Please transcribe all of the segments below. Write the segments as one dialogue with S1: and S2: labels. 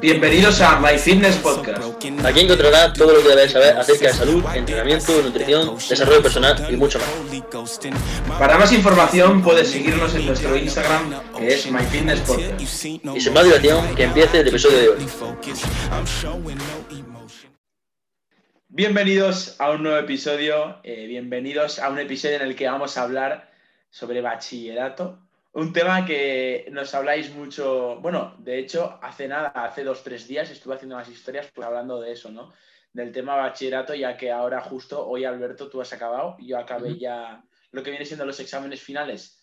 S1: Bienvenidos a My Fitness Podcast.
S2: Aquí encontrarás todo lo que debes saber acerca de salud, entrenamiento, nutrición, desarrollo personal y mucho más.
S1: Para más información puedes seguirnos en nuestro Instagram que es My Fitness Podcast.
S2: Y sin más dilación, que empiece el episodio de hoy.
S1: Bienvenidos a un nuevo episodio, eh, bienvenidos a un episodio en el que vamos a hablar sobre bachillerato, un tema que nos habláis mucho, bueno, de hecho, hace nada, hace dos, tres días estuve haciendo unas historias pues, hablando de eso, ¿no? Del tema bachillerato, ya que ahora justo, hoy Alberto, tú has acabado, yo acabé ya lo que viene siendo los exámenes finales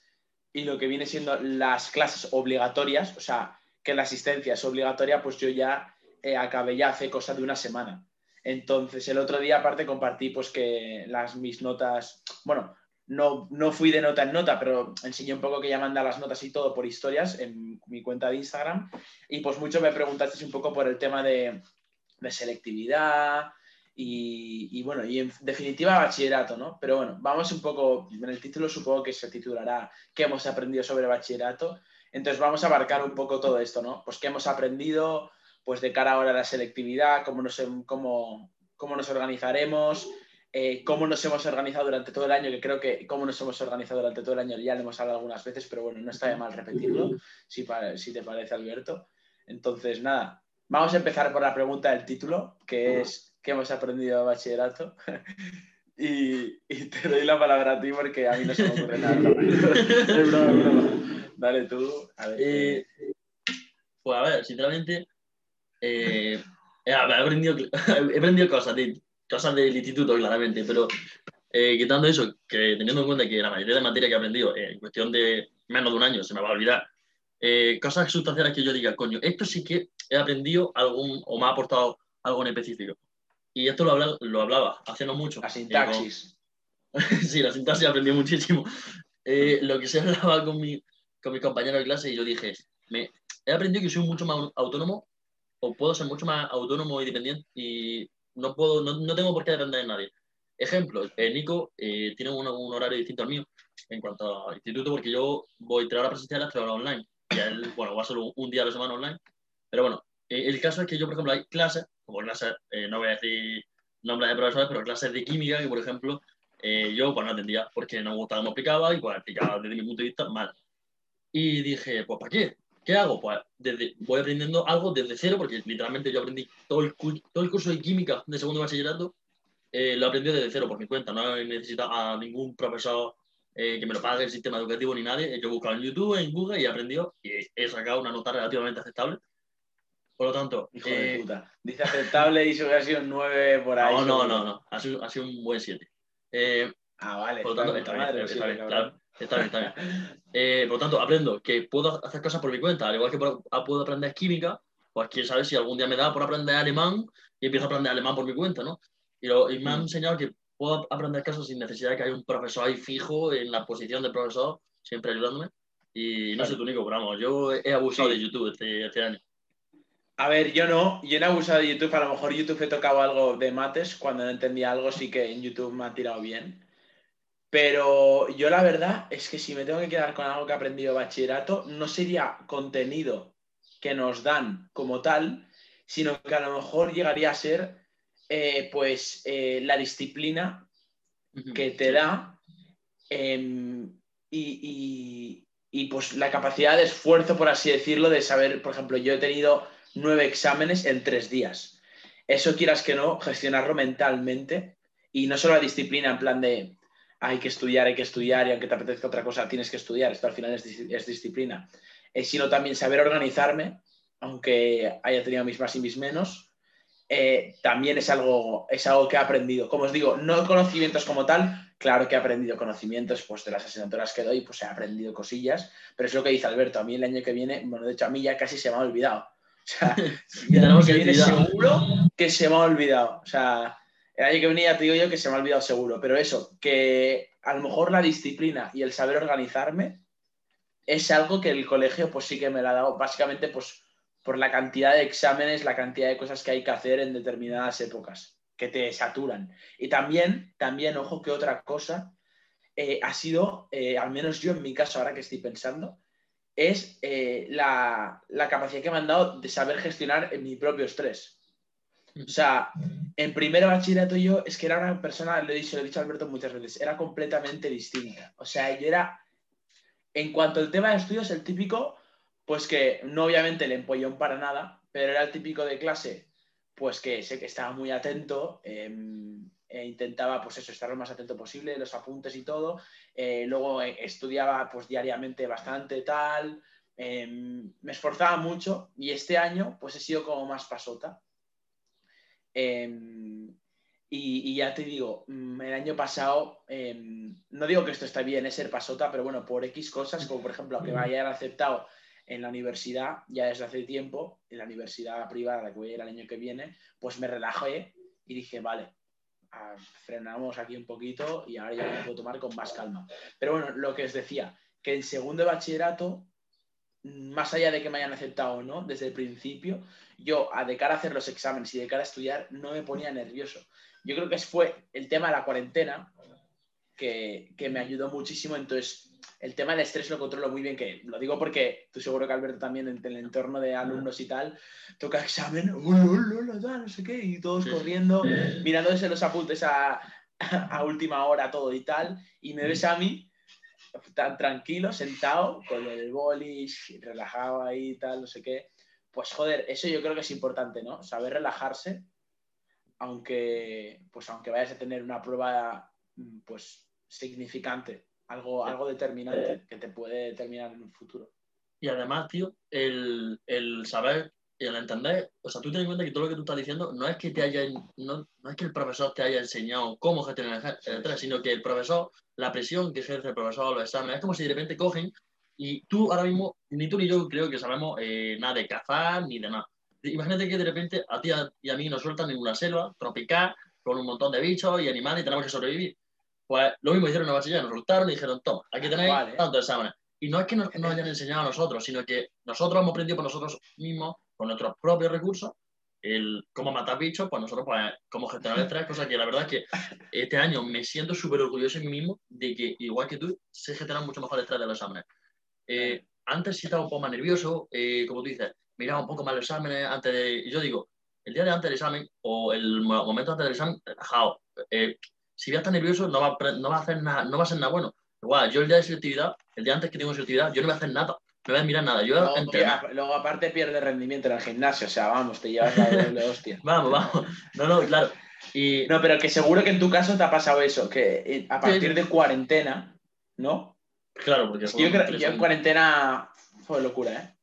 S1: y lo que viene siendo las clases obligatorias, o sea, que la asistencia es obligatoria, pues yo ya eh, acabé ya hace cosa de una semana. Entonces, el otro día aparte compartí pues que las mis notas, bueno, no, no fui de nota en nota, pero enseñé un poco que ya manda las notas y todo por historias en mi cuenta de Instagram. Y pues mucho me preguntaste un poco por el tema de, selectividad y, bueno, y en definitiva bachillerato, ¿no? Pero bueno, vamos un poco, en el título supongo que se titulará ¿Qué hemos aprendido sobre bachillerato? Entonces vamos a abarcar un poco todo esto, ¿no? Pues qué hemos aprendido pues de cara ahora a la selectividad, cómo nos, cómo, cómo nos organizaremos, eh, cómo nos hemos organizado durante todo el año, que creo que cómo nos hemos organizado durante todo el año ya lo hemos hablado algunas veces, pero bueno, no está de mal repetirlo, si, si te parece, Alberto. Entonces, nada, vamos a empezar por la pregunta del título, que es ¿qué hemos aprendido de bachillerato? y, te doy la palabra a ti porque a mí no se me ocurre nada. Dale tú. A ver.
S2: Eh, pues a ver, sinceramente, eh, he, aprendido, he aprendido cosas cosas del instituto, claramente, pero eh, quitando eso, que teniendo en cuenta que la mayoría de materias que he aprendido eh, en cuestión de menos de un año se me va a olvidar, eh, cosas sustanciales que yo diga, coño, esto sí que he aprendido algún o me ha aportado algo en específico. Y esto lo hablaba, lo hablaba hace no mucho.
S1: La sintaxis.
S2: sí, la sintaxis aprendí muchísimo. lo que se hablaba con, mi, con mis compañeros de clase y yo dije, me, he aprendido que soy mucho más autónomo o puedo ser mucho más autónomo y dependiente y no, puedo, no, tengo por qué depender de nadie. Ejemplo, eh, Nico eh, tiene un, horario distinto al mío en cuanto al instituto, porque yo voy tres horas presenciales, tres horas online. Y él, bueno, va solo un día a la semana online. Pero bueno, eh, el caso es que yo, por ejemplo, hay clases, como clases, no voy a decir nombres de profesores, pero clases de química que, por ejemplo, yo pues no atendía porque no me gustaba cómo explicaba y pues explicaba desde mi punto de vista mal. Y dije, pues ¿para qué? ¿Qué hago? Pues desde, voy aprendiendo algo desde cero, porque literalmente yo aprendí todo el, todo el curso de química de segundo bachillerato, eh, lo aprendí desde cero por mi cuenta. No he necesitado a ningún profesor eh, que me lo pague el sistema educativo ni nadie. Yo he buscado en YouTube, en Google y he aprendido y he sacado una nota relativamente aceptable. Por lo tanto,
S1: Hijo de eh, puta. Dice aceptable y eso ha sido un 9 por ahí.
S2: No, no, no, no. Ha sido, ha sido un buen 7.
S1: ah, vale.
S2: Por lo tanto, está, bien, está, bien, claro. Está bien, está bien. Eh, por lo tanto, aprendo que puedo hacer cosas por mi cuenta, al igual que ah, puedo aprender química, pues quién sabe si algún día me da por aprender alemán y empiezo a aprender alemán por mi cuenta, ¿no? Y, me han mm. enseñado que puedo aprender cosas sin necesidad de que haya un profesor ahí fijo en la posición de profesor, siempre ayudándome. Y no sé tú, Nico, pero vamos, yo he abusado de YouTube este, este, año.
S1: A ver, yo no, yo no he abusado de YouTube, a lo mejor YouTube he tocado algo de mates, cuando no entendía algo sí que en YouTube me ha tirado bien. Pero yo la verdad es que si me tengo que quedar con algo que he aprendido de bachillerato, no sería contenido que nos dan como tal, sino que a lo mejor llegaría a ser eh, pues eh, la disciplina que te da em, y, y, pues la capacidad de esfuerzo, por así decirlo, de saber, por ejemplo, yo he tenido nueve exámenes en tres días. Eso quieras que no, gestionarlo mentalmente y no solo la disciplina en plan de hay que estudiar, hay que estudiar y aunque te apetezca otra cosa, tienes que estudiar. Esto al final es, disciplina. Eh, sino también saber organizarme, aunque haya tenido mis más y mis menos, eh, también es algo, es algo que he aprendido. Como os digo, no conocimientos como tal, claro que he aprendido conocimientos pues, de las asignaturas que doy, pues he aprendido cosillas, pero es lo que dice Alberto, a mí el año que viene, bueno, de hecho a mí ya casi se me ha olvidado. O sea, el año que viene seguro que se me ha olvidado. O sea, el año que venía te digo yo que se me ha olvidado seguro, pero eso, que a lo mejor la disciplina y el saber organizarme es algo que el colegio pues sí que me lo ha dado, básicamente pues por la cantidad de exámenes, la cantidad de cosas que hay que hacer en determinadas épocas, que te saturan. Y también, también, ojo que otra cosa, eh, ha sido, eh, al menos yo en mi caso, ahora que estoy pensando, es eh, la, la capacidad que me han dado de saber gestionar mi propio estrés. O sea, en primero bachillerato yo es que era una persona, lo he dicho, lo he dicho Alberto muchas veces, era completamente distinta. O sea, yo era, en cuanto al tema de estudios, el típico, pues que no obviamente le empollón para nada, pero era el típico de clase, pues que sé que estaba muy atento, em, e intentaba, pues eso, estar lo más atento posible, los apuntes y todo. Eh, luego eh, estudiaba, pues diariamente bastante, tal. Em, me esforzaba mucho y este año, pues he sido como más pasota. Em, y, ya te digo, mm, el año pasado, em, no digo que esto está bien, es ser pasota, pero bueno, por X cosas, como por ejemplo que me hayan aceptado en la universidad ya desde hace tiempo, en la universidad privada la que voy a ir el año que viene, pues me relajé y dije, vale, frenamos aquí un poquito y ahora ya me puedo tomar con más calma. Pero bueno, lo que os decía, que el segundo de bachillerato, más allá de que me hayan aceptado o no, desde el principio, yo de cara a hacer los exámenes y de cara a estudiar no me ponía nervioso. Yo creo que fue el tema de la cuarentena que, que me ayudó muchísimo. Entonces, el tema del estrés lo controlo muy bien, que lo digo porque tú seguro que Alberto también en el entorno de alumnos y tal, toca examen, no sé qué, y todos corriendo, mirándose los apuntes a, a, última hora todo y tal, y me ves a mí tan tranquilo, sentado, con el bolis, relajado ahí y tal, no sé qué. Pues joder, eso yo creo que es importante, ¿no? Saber relajarse, aunque, pues aunque vayas a tener una prueba, pues significante algo, algo determinante que te puede determinar en un futuro.
S2: Y además, tío, el, el saber y el entender, o sea, tú ten en cuenta que todo lo que tú estás diciendo no es que te haya, no, no es que el profesor te haya enseñado cómo gestionar el estrés, sino que el profesor, la presión que ejerce el profesor, los exámenes, es como si de repente cogen y tú ahora mismo, ni tú ni yo creo que sabemos eh, nada de cazar ni de nada. Imagínate que de repente a ti y a mí nos sueltan en una selva tropical con un montón de bichos y animales y tenemos que sobrevivir. Pues lo mismo hicieron en la bachiller, nos soltaron y dijeron, toma, aquí tenéis tantos exámenes. Y no es que nos, hayan enseñado a nosotros, sino que nosotros hemos aprendido por nosotros mismos, con nuestros propios recursos, el cómo matar bichos, pues nosotros, pues, cómo gestionar el estrés, cosa que la verdad es que este año me siento súper orgulloso de mí mismo de que, igual que tú, sé gestionar mucho mejor el estrés de los exámenes. Eh, antes sí estaba un poco más nervioso, eh, como tú dices, miraba un poco más los exámenes antes de... Y yo digo, el día de antes del examen o el momento antes del examen, relajado. Eh, si voy a estar nervioso, no va, a, no va a hacer nada, no va a ser nada bueno. Igual, yo el día de selectividad, el día antes que tengo selectividad, yo no voy a hacer nada, no voy a mirar nada. Yo
S1: luego, aparte pierde rendimiento en el gimnasio, o sea, vamos, te llevas la doble hostia.
S2: vamos, vamos. No, no, claro. Y...
S1: No, pero que seguro que en tu caso te ha pasado eso, que eh, a partir de cuarentena, ¿no?
S2: Claro, porque
S1: yo, yo en cuarentena fue locura, ¿eh?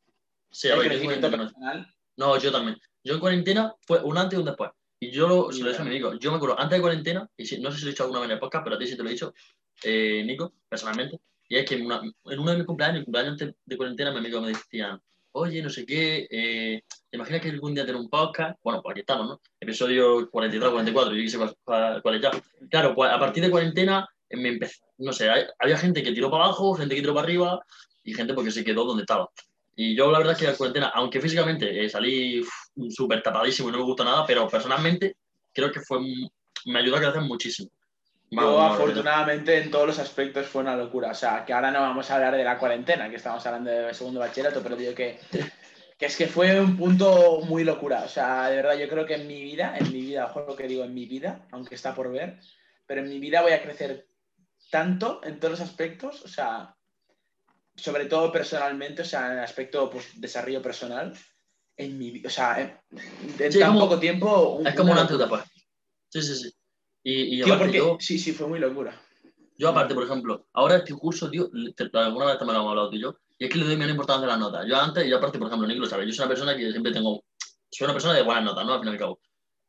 S2: Sí, el crecimiento personal. No, yo también. Yo en cuarentena fue un antes y un después. Y yo lo, se lo he dicho a mi. Yo me acuerdo, antes de cuarentena, y no sé si lo he dicho alguna vez en el podcast, pero a ti sí te lo he dicho, eh, Nico, personalmente. Y es que en, uno de mis cumpleaños, cumpleaños antes de cuarentena, mi amigo me decía, oye, no sé qué, eh, ¿te imaginas que algún día tener un podcast? Bueno, pues aquí estamos, ¿no? Episodio 43, 44, yo quise cuál, es ya. Claro, pues a partir de cuarentena, eh, me empecé, no sé, había gente que tiró para abajo, gente que tiró para arriba, y gente porque se quedó donde estaba. Y yo la verdad es que la cuarentena, aunque físicamente eh, salí súper tapadísimo y no me gusta nada, pero personalmente creo que fue me ayudó a crecer muchísimo.
S1: Yo afortunadamente en todos los aspectos fue una locura. O sea, que ahora no vamos a hablar de la cuarentena, que estamos hablando de segundo bachillerato, pero digo que, que es que fue un punto muy locura. O sea, de verdad yo creo que en mi vida, en mi vida, ojo lo que digo, en mi vida, aunque está por ver, pero en mi vida voy a crecer tanto en todos los aspectos, o sea, sobre todo personalmente, o sea, en el aspecto pues, desarrollo personal, en mi o sea, en, tan poco tiempo.
S2: es como una antes pues. Sí, sí, sí. Y,
S1: y aparte, yo, sí, sí, fue muy locura.
S2: Yo, aparte, por ejemplo, ahora este curso, tío, alguna vez también lo hemos hablado tú y yo, y es que le doy menos importancia a las notas. Yo antes, y aparte, por ejemplo, Nico lo sabe, yo soy una persona que siempre tengo. Soy una persona de buenas notas, ¿no? Al fin y al cabo.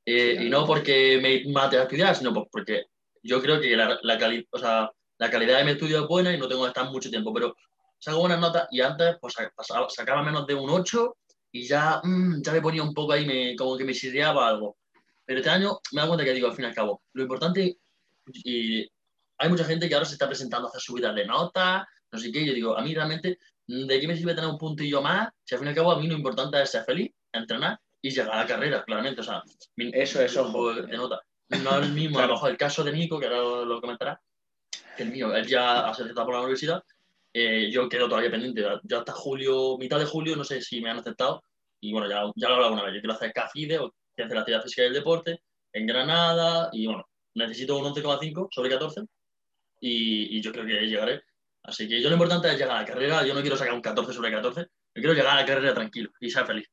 S2: Eh, y no porque me mate a estudiar, sino porque yo creo que la, la, o sea, la calidad de mi estudio es buena y no tengo que estar mucho tiempo, pero saco buenas notas y antes pues, sacaba menos de un 8 y ya, mm, ya me ponía un poco ahí, me, como que me sirviaba algo. Pero este año me da cuenta que digo, al fin y al cabo, lo importante, y hay mucha gente que ahora se está presentando a hacer subidas de notas, no sé qué, yo digo, a mí realmente, ¿de qué me sirve tener un puntillo más? Si al fin y al cabo a mí lo importante es ser feliz, entrenar y llegar a la carrera, claramente. O sea,
S1: eso, eso.
S2: De nota. No es el mismo, a lo mejor el caso de Nico, que ahora lo comentará, que el mío, él ya ha aceptado por la universidad, Eh, yo quedo todavía pendiente. Yo hasta julio, mitad de julio, no sé si me han aceptado. Y bueno, ya, ya lo he hablado una vez. Yo quiero hacer CAFIDE o quiero hacer la actividad física del deporte en Granada. Y bueno, necesito un 11,5 sobre 14. Y, y yo creo que llegaré. Así que yo lo importante es llegar a la carrera. Yo no quiero sacar un 14 sobre 14. Yo quiero llegar a la carrera tranquilo y ser feliz.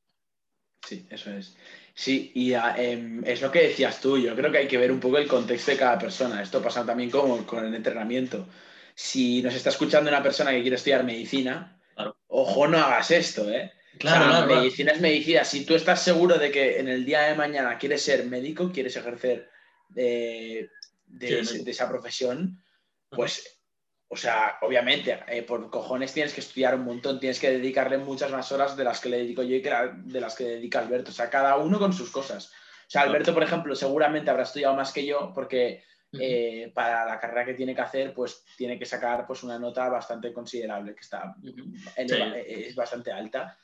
S1: Sí, eso es. Sí, y em, es lo que decías tú, yo creo que hay que ver un poco el contexto de cada persona. Esto pasa también como con el entrenamiento. Si nos está escuchando una persona que quiere estudiar medicina, ojo, no hagas esto, ¿eh? Claro, medicina es medicina. Si tú estás seguro de que en el día de mañana quieres ser médico, quieres ejercer de, de esa profesión, pues o sea, obviamente, eh, por cojones tienes que estudiar un montón, tienes que dedicarle muchas más horas de las que le dedico yo y de las que dedica Alberto. O sea, cada uno con sus cosas. O sea, Alberto, por ejemplo, seguramente habrá estudiado más que yo porque eh, para la carrera que tiene que hacer, pues tiene que sacar pues, una nota bastante considerable, que está eh, es bastante alta.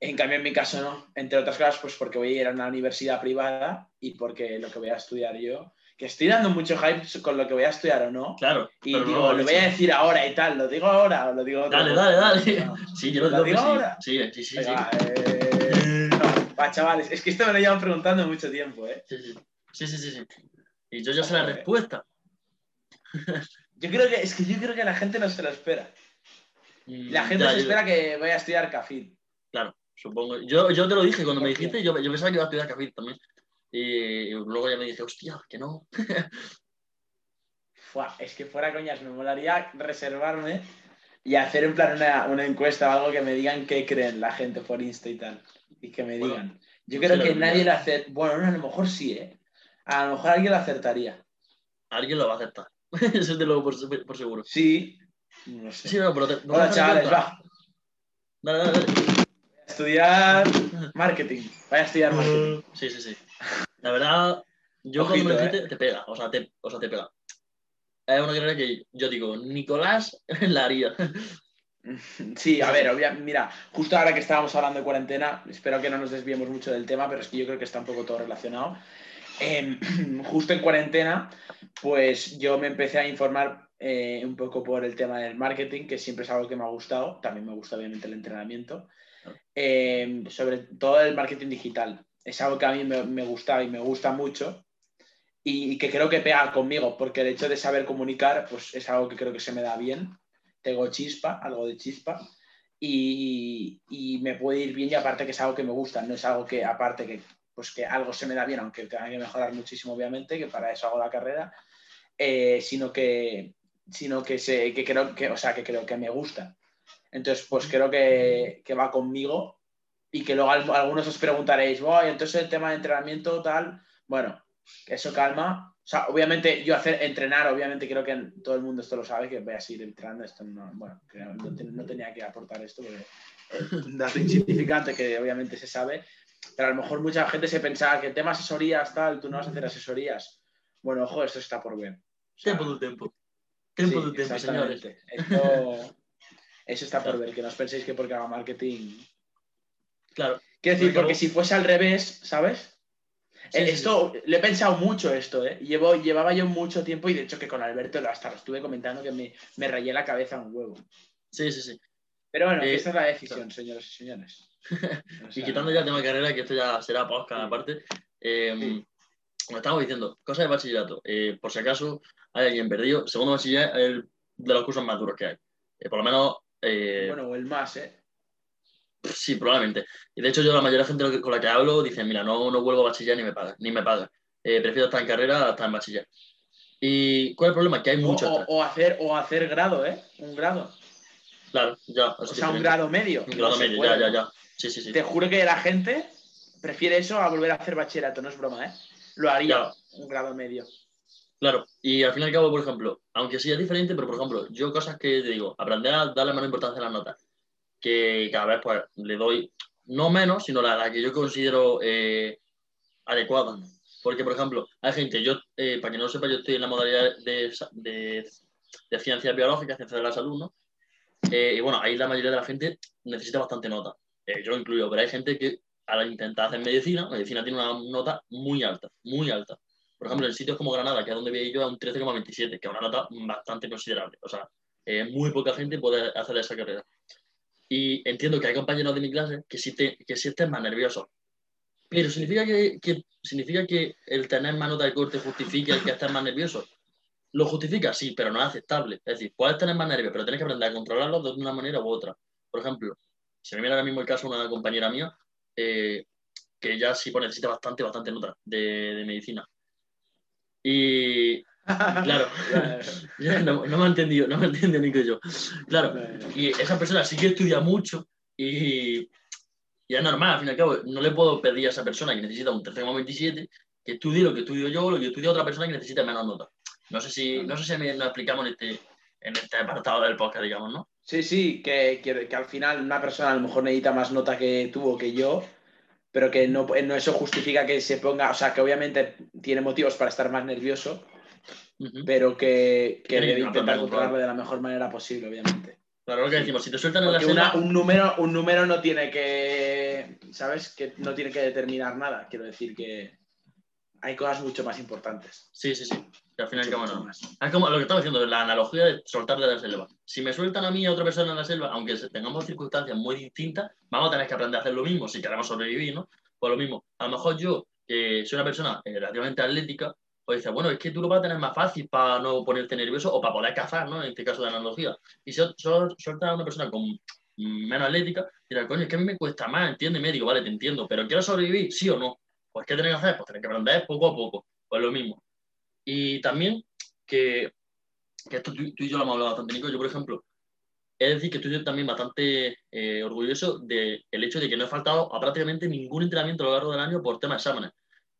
S1: En cambio, en mi caso no. Entre otras cosas, pues porque voy a ir a una universidad privada y porque lo que voy a estudiar yo que estoy dando mucho hype con lo que voy a estudiar o no.
S2: Claro.
S1: Y digo, lo voy a decir ahora y tal, ¿lo digo ahora o lo digo
S2: Dale, dale, dale. Sí, yo lo, digo ahora. Sí, sí, sí. sí.
S1: Eh, va, chavales, es que esto me lo llevan preguntando mucho tiempo, ¿eh?
S2: Sí, sí. Sí, sí, sí. Y yo ya sé la respuesta.
S1: Yo creo que, es que yo creo que la gente no se lo espera. Mm, la gente se espera que vaya a estudiar CAFID.
S2: Supongo. Yo, yo te lo dije cuando me dijiste, yo, yo pensaba que iba a estudiar CAFID también. Y luego ya me dije, hostia, que no.
S1: es que fuera coñas, me molaría reservarme y hacer en plan una, encuesta o algo que me digan qué creen la gente por Insta y tal. Y que me digan. Yo creo que nadie lo hace. Bueno, a lo mejor sí, ¿eh? A lo mejor alguien lo acertaría.
S2: Alguien lo va a aceptar. Eso es de luego por, seguro.
S1: Sí. No sé.
S2: Sí, no, pero te,
S1: Hola, chavales, va.
S2: Dale, dale, dale.
S1: Estudiar marketing. Voy a estudiar marketing.
S2: Sí, sí, sí. La verdad, yo cuando me dijiste, ¿eh? te pega, o sea, te, o sea, te pega. Es una carrera que yo digo, Nicolás la haría.
S1: Sí, a ver, mira, justo ahora que estábamos hablando de cuarentena, espero que no nos desviemos mucho del tema, pero es que yo creo que está un poco todo relacionado. Em, justo en cuarentena, pues yo me empecé a informar eh, un poco por el tema del marketing, que siempre es algo que me ha gustado, también me gusta obviamente el entrenamiento, em, sobre todo el marketing digital es algo que a mí me, gusta y me gusta mucho y, que creo que pega conmigo, porque el hecho de saber comunicar, pues es algo que creo que se me da bien. Tengo chispa, algo de chispa, y, me puede ir bien y aparte que es algo que me gusta, no es algo que aparte que, pues que algo se me da bien, aunque tenga que mejorar muchísimo, obviamente, que para eso hago la carrera, eh, sino que sino que, sé, que creo que, o sea, que creo que me gusta. Entonces, pues creo que, que va conmigo y que luego algunos os preguntaréis, voy, entonces el tema de entrenamiento tal, bueno, eso calma. O sea, obviamente yo hacer entrenar, obviamente creo que todo el mundo esto lo sabe, que voy a seguir entrenando, esto no, bueno, no, tenía que aportar esto porque es un dato insignificante que obviamente se sabe, pero a lo mejor mucha gente se pensaba que tema asesorías, tal, tú no vas a hacer asesorías. Bueno, ojo, esto está por ver.
S2: tiempo del tiempo. Tiempo del tiempo, señores.
S1: Eso está por ver, que no os penséis que porque haga marketing
S2: Claro.
S1: Quiero decir, porque si fuese al revés, ¿sabes? Eh, esto, le he pensado mucho esto, ¿eh? Llevo, llevaba yo mucho tiempo y de hecho que con Alberto hasta lo estuve comentando que me, me rayé la cabeza un huevo.
S2: Sí, sí, sí.
S1: Pero bueno, eh, esta es la decisión, señores y señores.
S2: y quitando ya el tema de carrera, que esto ya será podcast aparte, eh, como estamos diciendo, cosas de bachillerato. Eh, por si acaso hay alguien perdido, segundo bachillerato es el de los cursos más duros que hay. por lo menos.
S1: Bueno, o el más, ¿eh?
S2: Sí, probablemente. Y de hecho, yo la mayoría de gente con la que hablo dicen, mira, no, no vuelvo a bachiller ni me paga, ni me paga. Eh, prefiero estar en carrera estar en bachiller. ¿Y cuál es el problema? Que hay mucho.
S1: O, hacer, o hacer grado, ¿eh? Un grado.
S2: Claro, ya.
S1: O sea, un grado medio.
S2: Un grado medio, ya, ya, ya. Sí, sí, sí.
S1: Te juro que la gente prefiere eso a volver a hacer bachillerato, no es broma, ¿eh? Lo haría un grado medio.
S2: Claro, y al fin y al cabo, por ejemplo, aunque sí es diferente, pero por ejemplo, yo cosas que te digo, aprender a darle menos importancia a las notas que cada vez pues, le doy no menos, sino la, que yo considero eh, adecuada. Porque, por ejemplo, hay gente, yo, eh, para que no lo sepa, yo estoy en la modalidad de, de, de ciencias biológicas, ciencias de la salud, ¿no? Eh, y bueno, ahí la mayoría de la gente necesita bastante nota. yo incluyo, pero hay gente que al intentar hacer medicina, medicina tiene una nota muy alta, muy alta. Por ejemplo, en sitios como Granada, que es donde vi yo, es un 13,27, que es una nota bastante considerable. O sea, eh, muy poca gente puede hacer esa carrera. Y entiendo que hay compañeros de mi clase que sí, te, que sí estén más nerviosos. Pero ¿significa que, que- significa que el tener más nota de corte justifica el que estés más nervioso. Lo justifica, sí, pero no es aceptable. Es decir, puedes tener más nervios, pero tienes que aprender a controlarlos de una manera u otra. Por ejemplo, si me mira ahora mismo el caso de una compañera mía, eh, que ella sí pues, necesita bastante, bastante nota de, de medicina. Y claro, no, no me ha entendido, no me ha entendido ni que yo. Claro, y esa persona sí que estudia mucho y, y es normal, al fin y al cabo, no le puedo pedir a esa persona que necesita un 13,27 que estudie lo que estudio yo, lo que estudia otra persona que necesita menos nota. No sé si, no sé si nos explicamos en este, en este apartado del podcast, digamos, ¿no?
S1: Sí, sí, que, que- que al final una persona a lo mejor necesita más nota que tú o que yo, pero que no, no eso justifica que se ponga, o sea, que obviamente tiene motivos para estar más nervioso, pero que, que debe intentar controlarlo de la mejor manera posible, obviamente.
S2: Claro, lo que decimos, si te sueltan en la
S1: Porque una- un, número, un número no tiene que, ¿sabes? Que no tiene que determinar nada. Quiero decir que hay cosas mucho más importantes.
S2: sí, sí, sí, que al fin y al
S1: Mucho,
S2: cabo
S1: mucho
S2: no.
S1: más.
S2: Es como lo que estaba diciendo, la analogía de soltar de la selva. Si me sueltan a mí y a otra persona en la selva, aunque tengamos circunstancias muy distintas, vamos a tener que aprender a hacer lo mismo si queremos sobrevivir, ¿no? Pues lo mismo. A lo mejor yo, que soy una persona eh, relativamente atlética, pues dice, bueno, es que tú lo vas a tener más fácil para no ponerte nervioso o para poder cazar, ¿no? En este caso de analogía. Y si solo sueltas a una persona con menos atlética, dirá, coño, es que a mí me cuesta más, entiéndeme, digo, vale, te entiendo, pero ¿quiero sobrevivir? ¿Sí o no? Pues ¿qué tenés que hacer? Pues tenés que aprender poco a poco. Pues lo mismo. Y también que, que esto tú, tú y yo lo hemos hablado bastante, Nico. Yo, por ejemplo, es decir que estoy también bastante eh, orgulloso del hecho de que no he faltado a prácticamente ningún entrenamiento a lo largo del año por tema de exámenes.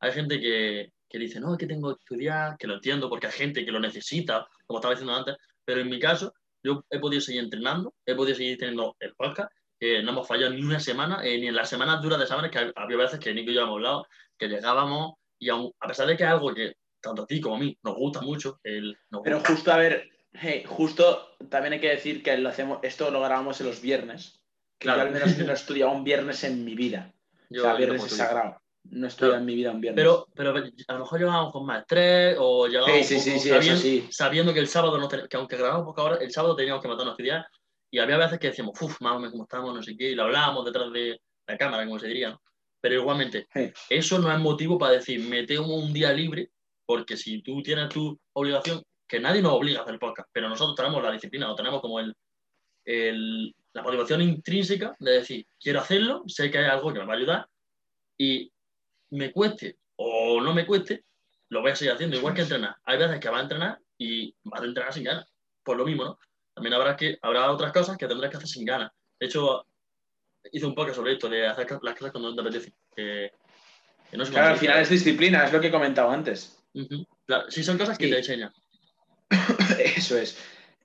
S2: Hay gente que, que dice, no, es que tengo que estudiar, que lo entiendo, porque hay gente que lo necesita, como estaba diciendo antes, pero en mi caso, yo he podido seguir entrenando, he podido seguir teniendo el podcast, que no hemos fallado ni una semana, eh, ni en las semanas duras de exámenes, que había veces que Nico y yo hemos hablado, que llegábamos y aun- a pesar de que es algo que tanto a ti como a mí nos gusta mucho, el, nos
S1: Pero
S2: gusta-
S1: justo, a ver, hey, justo también hay que decir que lo hacemos, esto lo grabamos en los viernes. Que
S2: Claro.
S1: yo al menos no he estudiado un viernes en mi vida.
S2: yo-
S1: o sea, viernes es sagrado. No he estudiado
S2: Claro.
S1: en mi vida un viernes.
S2: Pero, pero a lo mejor llegábamos con más estrés o llegábamos
S1: Sí, sí, sí,
S2: sabiendo, sabiendo que el sábado, no ten- que aunque grabamos poco ahora, el sábado teníamos que matarnos a estudiar y había veces que decíamos, uff, mami, cómo estamos, no sé qué, y lo hablábamos detrás de la cámara, como se diría, ¿no? Pero igualmente, eso no es motivo para decir, me tengo un día libre, porque si tú tienes tu obligación, que nadie nos obliga a hacer podcast, pero nosotros tenemos la disciplina, o tenemos como el, el- la motivación intrínseca de decir, quiero hacerlo, sé que hay algo que me va a ayudar y me cueste o no me cueste, lo voy a seguir haciendo, igual que entrenar. Hay veces que vas a entrenar y vas a entrenar sin ganas, pues lo mismo, ¿no? También habrá, que, habrá otras cosas que tendrás que hacer sin ganas. De hecho, hice un podcast sobre esto, de hacer las cosas cuando no te apetece. Que, que no sé
S1: Claro, al final es disciplina, es lo que he comentado antes.
S2: Claro, sí, son cosas que te enseñan.
S1: Eso es.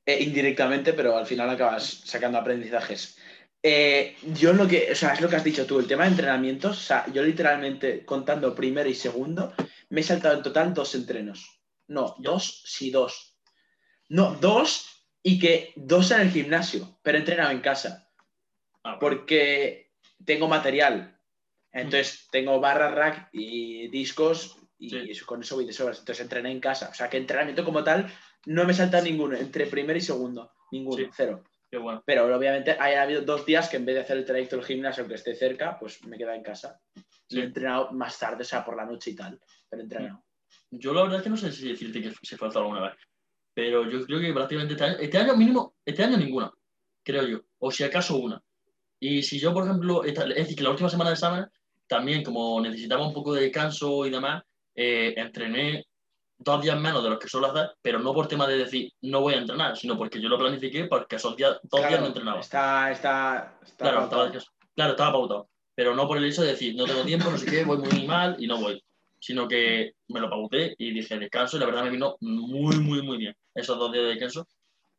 S1: Eh, indirectamente, pero al final acabas sacando aprendizajes. Eh, yo lo que, o sea, es lo que has dicho tú, el tema de entrenamientos, o sea, yo literalmente contando primero y segundo, me he saltado en total dos entrenos. No, dos, sí, dos. No, dos y que dos en el gimnasio, pero he entrenado en casa,
S2: Ah, bueno.
S1: porque tengo material. Entonces, tengo barra rack y discos y
S2: Sí.
S1: eso- con eso voy de sobras. Entonces, entrené en casa. O sea, que entrenamiento como tal no me salta ninguno, entre primero y segundo. Ninguno,
S2: Sí.
S1: cero.
S2: Qué bueno.
S1: Pero obviamente hay habido dos días que en vez de hacer el trayecto al gimnasio que esté cerca, pues me he quedado en casa. Y
S2: Sí.
S1: he entrenado más tarde, o sea, por la noche y tal. Pero he entrenado.
S2: Yo la verdad es que no sé si decirte que se falta alguna vez. Pero yo creo que prácticamente este año, este año mínimo, este año ninguna, creo yo. O si acaso una. Y si yo, por ejemplo, esta- es decir, que la última semana de examen, también como necesitaba un poco de descanso y demás, eh, entrené dos días menos de los que suelo hacer, pero no por tema de decir no voy a entrenar, sino porque yo lo planifiqué porque esos días, dos días no entrenaba.
S1: Está, está, está
S2: Claro,
S1: pautado.
S2: estaba, claro, estaba pautado. Pero no por el hecho de decir, no tengo tiempo, no sé qué, voy muy mal y no voy. Sino que me lo pauté y dije descanso y la verdad me vino muy, muy, muy bien. Esos dos días de descanso,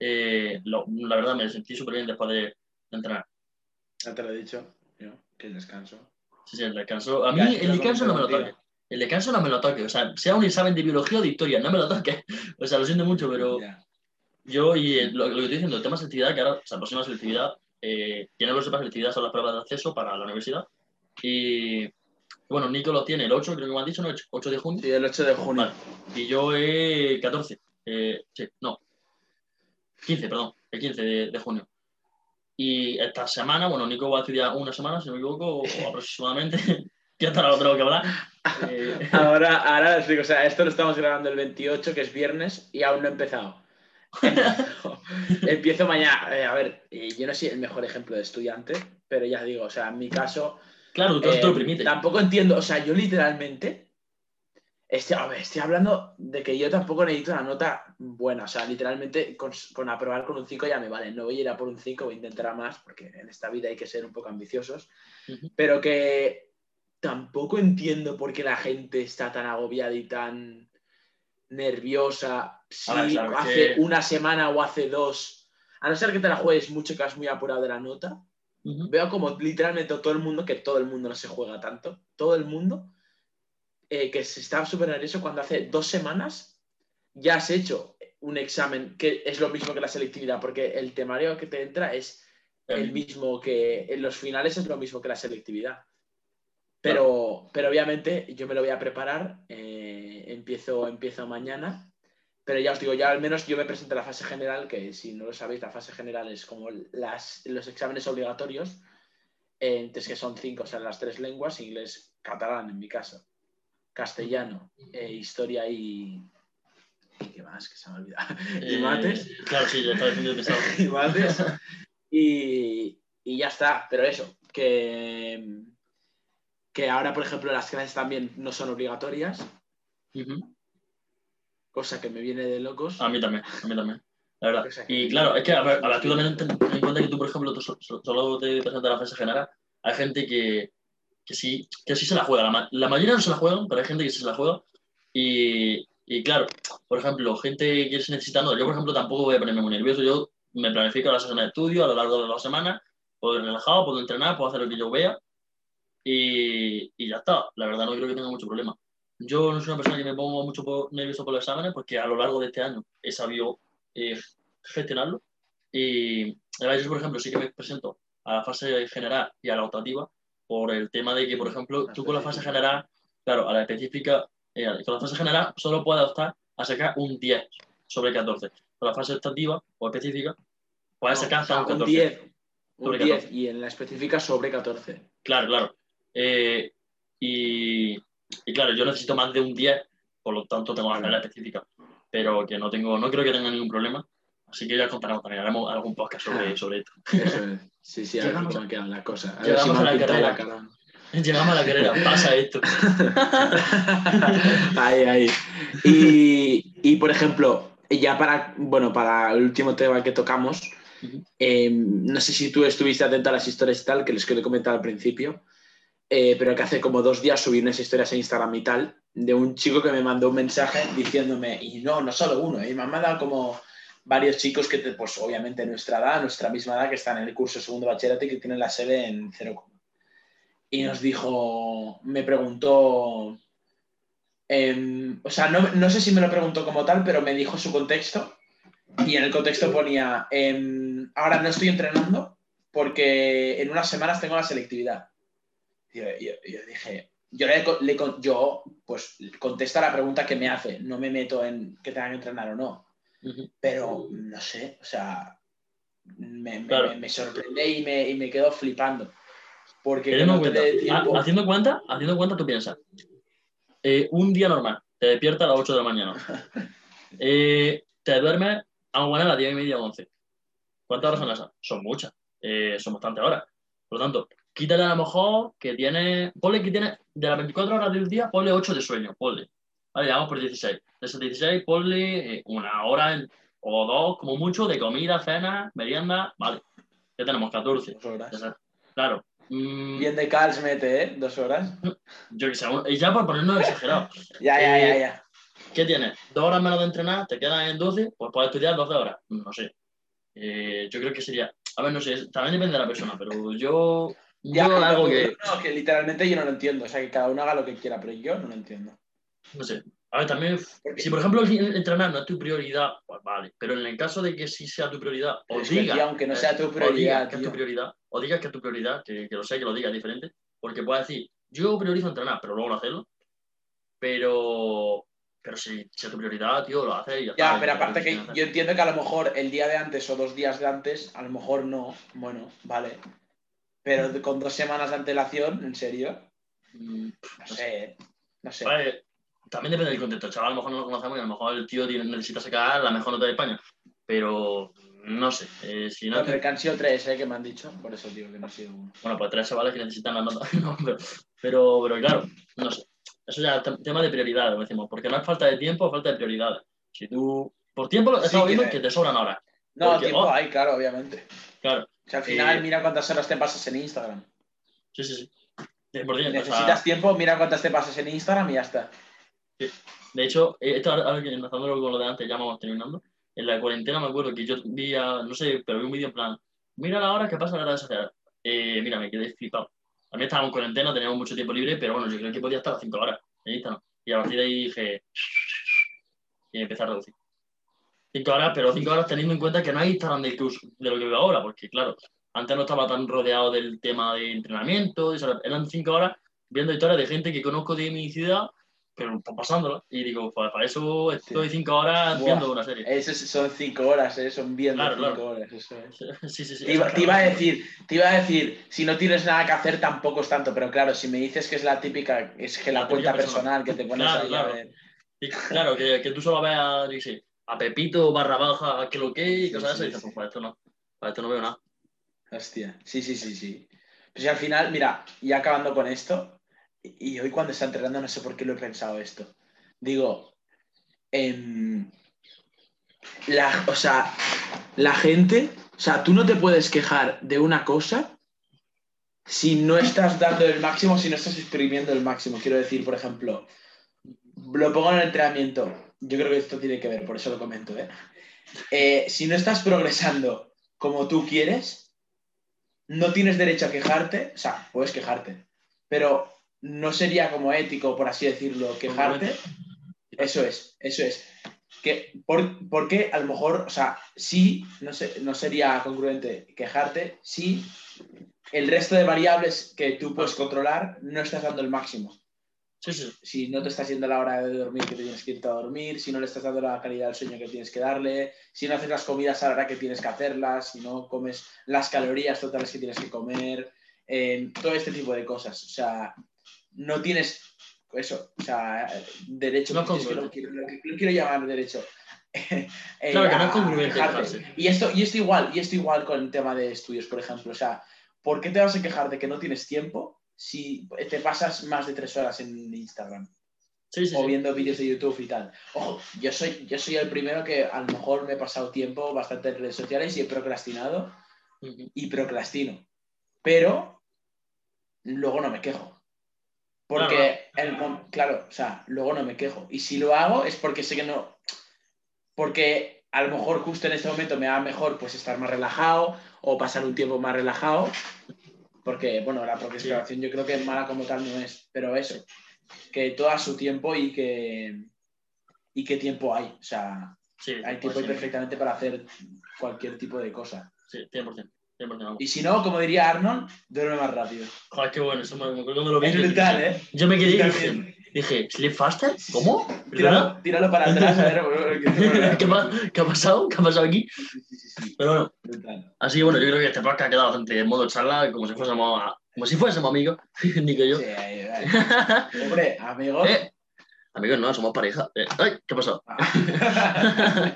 S2: eh, lo- la verdad me sentí súper bien después de, de entrenar.
S1: Ya te lo he dicho, yo, que el descanso.
S2: Sí, sí, el descanso. A mí
S1: Ya,
S2: el descanso no me lo
S1: contigo.
S2: El descanso no me lo toque. O sea, sea un examen de biología o de historia, no me lo toque. O sea, lo siento mucho, pero
S1: Ya.
S2: Yo, y eh, lo, lo que estoy diciendo, el tema de selectividad, que ahora se aproxima la selectividad, eh, lo sepa, selectividad son las pruebas de acceso para la universidad. Y bueno, Nico lo tiene el 8, creo que me han dicho, ¿no? 8, 8 de junio.
S1: Sí, el 8 de junio.
S2: Vale. Y yo eh, 14. Eh, sí, no. 15, perdón. el 15 de, de junio. Y esta semana, bueno, Nico va a estudiar una semana, si no me equivoco, aproximadamente, que hasta lo tengo que hablar. Eh,
S1: Ahora, ahora digo, o sea, esto lo estamos grabando el 28, que es viernes, y aún no he empezado. Empiezo mañana. Eh, a ver, eh, yo no soy el mejor ejemplo de estudiante, pero ya digo, o sea, en mi caso,
S2: claro, tú
S1: eh,
S2: te lo permites.
S1: tampoco entiendo, o sea, yo literalmente, estoy, a ver, estoy hablando de que yo tampoco necesito una nota buena, o sea, literalmente con, con aprobar con un 5 ya me vale, no voy a ir a por un 5, voy a intentar a más, porque en esta vida hay que ser un poco ambiciosos, pero que tampoco entiendo por qué la gente está tan agobiada y tan nerviosa si hace
S2: que-
S1: una semana o hace dos, a no ser que te la juegues mucho que vas muy apurado de la nota, veo como literalmente todo el mundo, que todo el mundo no se juega tanto, todo el mundo eh, que se está súper nervioso cuando hace dos semanas ya has hecho un examen que es lo mismo que la selectividad, porque el temario que te entra es el mismo que en los finales es lo mismo que la selectividad. Pero, pero obviamente yo me lo voy a preparar, eh, empiezo, empiezo mañana, pero ya os digo, ya al menos yo me presento a la fase general, que si no lo sabéis, la fase general es como las, los exámenes obligatorios, eh, entonces que son cinco, o sea, las tres lenguas, inglés, catalán en mi caso, castellano, eh, historia y... ¿y ¿Qué más? Que se me ha olvidado. y
S2: Eh,
S1: mates
S2: Claro, sí, ya está definido pesado.
S1: y mates. Y, y ya está. Pero eso, que, que ahora, por ejemplo, las clases también no son obligatorias,
S2: Ujú.
S1: cosa que me viene de locos.
S2: A mí también, a mí también. La verdad. Y claro, es que, a ver, a ver, tú también ten, ten en cuenta que tú, por ejemplo, tú so- so- solo te presentas la fase general. Hay gente que, que, sí, que sí se la juega. La, la mayoría no se la juegan, pero hay gente que sí se la juega. Y, y claro, por ejemplo, gente que se necesita no. Yo, por ejemplo, tampoco voy a ponerme muy nervioso. Yo me planifico la sesión de estudio a lo largo de la semana. Puedo ir relajado, puedo entrenar, puedo hacer lo que yo vea. Y, y ya está. La verdad, no creo que tenga mucho problema. Yo no soy una persona que me pongo mucho por- nervioso por los exámenes porque a lo largo de este año he sabido eh, gestionarlo. Y a veces, por ejemplo, sí que me presento a la fase general y a la optativa por el tema de que, por ejemplo, tú con la fase general, claro, a la específica, eh, con la fase general solo puedes optar a sacar un 10 sobre 14. Con la fase optativa o específica, puedes
S1: No,
S2: sacar
S1: o sea,
S2: hasta un
S1: un
S2: 14.
S1: 10. Un
S2: Sobre
S1: 10
S2: 14.
S1: y en la específica sobre 14.
S2: Claro, claro. Eh, y, y claro, yo necesito más de un 10, por lo tanto tengo la específica. Pero que no tengo, no creo que tenga ningún problema. Así que ya contaremos también, haremos algún podcast sobre, sobre esto.
S1: Eso es. Sí, sí, a ver cómo quedan las cosas. A ver si
S2: a la carrera.
S1: cara.
S2: Llegamos a la carrera, pasa esto.
S1: ahí, ahí. Y, y, por ejemplo, ya para, bueno, para el último tema que tocamos, eh, no sé si tú estuviste atento a las historias y tal, que les quiero comentar al principio, eh, pero que hace como dos días subí unas historias en Instagram y tal, de un chico que me mandó un mensaje diciéndome, y no, no solo uno, y me han mandado como varios chicos que, te- pues obviamente nuestra edad, nuestra misma edad, que están en el curso segundo bachillerato y que tienen la sede en 0, y nos dijo, me preguntó, em, o sea, no, no sé si me lo preguntó como tal, pero me dijo su contexto y en el contexto ponía, em, ahora no estoy entrenando porque en unas semanas tengo la selectividad. Yo, yo- yo dije, yo, le, yo pues contesto a la pregunta que me hace, no me meto en que tenga que entrenar o no, pero no sé, o sea, me,
S2: Claro.
S1: me- me sorprende y me, y me quedo flipando. Porque no
S2: cuenta,
S1: tiempo-
S2: ha- haciendo cuenta, haciendo cuenta, tú piensas, eh, un día normal, te despiertas a las 8 de la mañana, eh, te duermes a buena a las 10 y media, 11. ¿Cuántas horas son esas? Son muchas, eh, son bastantes horas. Por lo tanto, quítale a lo mejor que tiene, ponle que tiene de las 24 horas del día, ponle 8 de sueño, ponle. Vale, vamos por 16. De esas 16, ponle eh, una hora en- o dos, como mucho, de comida, cena, merienda, vale. Ya tenemos 14.
S1: Dos horas.
S2: Claro. Mm,
S1: Bien de Cals mete, ¿eh? Dos horas.
S2: yo que sé, y ya por ponernos exagerado.
S1: Ya, ya, ya,
S2: Eh,
S1: ya.
S2: ¿Qué tienes? ¿Dos horas menos de entrenar? ¿Te quedan en 12? Pues puedes estudiar 12 horas. No sé. Eh, yo creo que sería. A ver, no sé, también depende de la persona, pero yo.
S1: Ya,
S2: yo algo que.
S1: No, que literalmente yo no lo entiendo. O sea, que cada uno haga lo que quiera, pero yo no lo entiendo.
S2: No sé. A ver, también.
S1: Porque-
S2: Si por ejemplo entrenar no es tu prioridad, pues vale. Pero en el caso de que sí sea tu prioridad, o
S1: es que,
S2: digas.
S1: tío, aunque no sea tu
S2: o digas
S1: prioridad,
S2: que es tu prioridad, o digas que es tu prioridad, que, que lo sé, que lo digas diferente, porque puedes decir, yo priorizo entrenar, pero luego no hacerlo. Pero pero si, si es tu prioridad, tío, lo haces y ya,
S1: Ya,
S2: está,
S1: pero
S2: y
S1: aparte que yo entiendo que a lo mejor el día de antes o dos días de antes, a lo mejor no, bueno, vale. Pero con dos semanas de antelación, ¿en serio?
S2: Mm,
S1: No sé, no sé.
S2: Vale, también depende del contexto. Chaval a lo mejor no lo conocemos y a lo mejor el tío necesita sacar la mejor nota de España. Pero no sé. eh, si no,
S1: No, pero que han sido tres, ¿eh? Que me han dicho, por eso digo que no ha sido uno.
S2: bueno, pues tres chavales que necesitan la nota. No, pero, pero, pero claro, no sé. Eso ya es tem- tema de prioridades, decimos. Porque no es falta de tiempo, falta de prioridades. Si tú. Por tiempo, he
S1: Sí,
S2: estado viendo
S1: que-
S2: que te sobran horas.
S1: No,
S2: Porque,
S1: tiempo
S2: oh.
S1: hay, claro, obviamente.
S2: Claro.
S1: O sea, al final,
S2: Eh,
S1: mira cuántas horas te pasas en Instagram.
S2: Sí, sí, sí. 100%,
S1: Si
S2: o sea,
S1: necesitas tiempo, mira cuántas te pasas en Instagram y ya está.
S2: De hecho, eh, esto ahora que enlazándolo con lo de antes, ya vamos terminando. En la cuarentena me acuerdo que yo vi, a- no sé, pero vi un vídeo en plan, mira la hora que pasa en las redes sociales. Eh, mira, me quedé flipado. También estábamos en cuarentena, teníamos mucho tiempo libre, pero bueno, yo creo que podía estar a 5 horas en Instagram. Y a partir de ahí dije, y empecé a reducir. 5 horas, pero 5 horas teniendo en cuenta que no hay Instagram de, que uso- de lo que veo ahora, porque claro, antes no estaba tan rodeado del tema de entrenamiento, eso, eran 5 horas viendo historias de gente que conozco de mi ciudad pero pues, pasándola. Y digo, pues para eso estoy cinco horas
S1: Buah.
S2: viendo una serie.
S1: Esos son cinco horas, ¿eh? Son viendo
S2: Claro,
S1: cinco
S2: claro.
S1: horas, eso es.
S2: Sí, sí, sí.
S1: Te iba,
S2: eso,
S1: te iba a decir, te iba a decir, si no tienes nada que hacer tampoco es tanto, pero claro, si me dices que es la típica, es que la,
S2: La
S1: cuenta
S2: típica
S1: personal que te pones
S2: Claro,
S1: ahí a ver.
S2: Y claro, que, que tú solo veas, sé, a Pepito barra baja, que lo que y cosas
S1: sí,
S2: dices,
S1: sí.
S2: pues para esto no, para esto no veo nada.
S1: Hostia, sí, sí, sí, sí. Pues al final, mira, y acabando con esto, y y hoy cuando está entrenando no sé por qué lo he pensado esto. Digo, em, la, o sea, la gente, o sea, tú no te puedes quejar de una cosa si no estás dando el máximo, si no estás exprimiendo el máximo. Quiero decir, por ejemplo, lo pongo en el entrenamiento. Yo creo que esto tiene que ver, por eso lo comento, ¿eh? Eh, si no estás progresando como tú quieres, no tienes derecho a quejarte, o sea, puedes quejarte, pero no sería como ético, por así decirlo, quejarte. Eso es, eso es. Que, por, porque a lo mejor, o sea, sí, no, sé, no sería congruente quejarte si el resto de variables que tú puedes controlar no estás dando el máximo.
S2: Sí, sí.
S1: Si no te estás yendo la hora de dormir que te tienes que irte a dormir, si no le estás dando la calidad del sueño que tienes que darle, si no haces las comidas a la hora que tienes que hacerlas, si no comes las calorías totales que tienes que comer, eh, todo este tipo de cosas. O sea, no tienes eso, o sea, derecho,
S2: No es
S1: que lo, quiero, lo que- lo quiero llamar derecho. eh,
S2: Claro que no es congruente.
S1: Y esto, y esto igual, y esto igual con el tema de estudios, por ejemplo. O sea, ¿por qué te vas a quejar de que no tienes tiempo si te pasas más de tres horas en Instagram
S2: Sí, sí,
S1: o
S2: sí.
S1: viendo vídeos de YouTube y tal? Ojo, yo soy, yo soy el primero que a lo mejor me he pasado tiempo bastante en redes sociales y he procrastinado y procrastino. Pero luego no me quejo. Porque, el mom- claro, o sea, luego no me quejo. Y si lo hago es porque sé que no. Porque a lo mejor justo en este momento me va mejor pues estar más relajado o pasar un tiempo más relajado. Porque, bueno, la procrastinación yo creo que mala como tal no es. Pero eso, que todo a su tiempo y que. Y qué tiempo hay. O sea,
S2: Sí,
S1: hay
S2: pues
S1: tiempo
S2: sí.
S1: perfectamente para hacer cualquier tipo de cosa.
S2: Sí, 100%. 100% vamos.
S1: Y si no, como diría Arnold, duerme más rápido.
S2: Joder, qué bueno, eso me me acuerdo cuando lo vi.
S1: Es brutal, ¿eh?
S2: Yo me quedé dije, ¿Sleep Faster? ¿Cómo?
S1: Tíralo, tíralo para atrás, a ver.
S2: ¿Qué, pa- qué ha pasado? ¿Qué ha pasado aquí?
S1: Sí, sí, sí.
S2: Pero bueno, así que bueno, yo creo que este podcast ha quedado bastante en modo charla, como si fuésemos, como si fuésemos amigos, y yo.
S1: Sí, ahí, ahí. Hombre, amigo.
S2: Eh, amigos, no, somos pareja. Eh, ay, ¿qué ha pasado?
S1: Ah.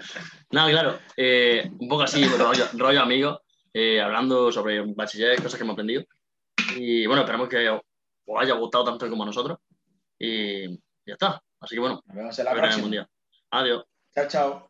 S2: Nada, claro, eh, un poco así, rollo, rollo amigo, hablando sobre bachiller, cosas que hemos aprendido. Y bueno, esperamos que os haya gustado tanto como a nosotros. Y ya está. Así que bueno,
S1: Nos vemos en la próxima.
S2: mundial. Adiós.
S1: Chao, chao.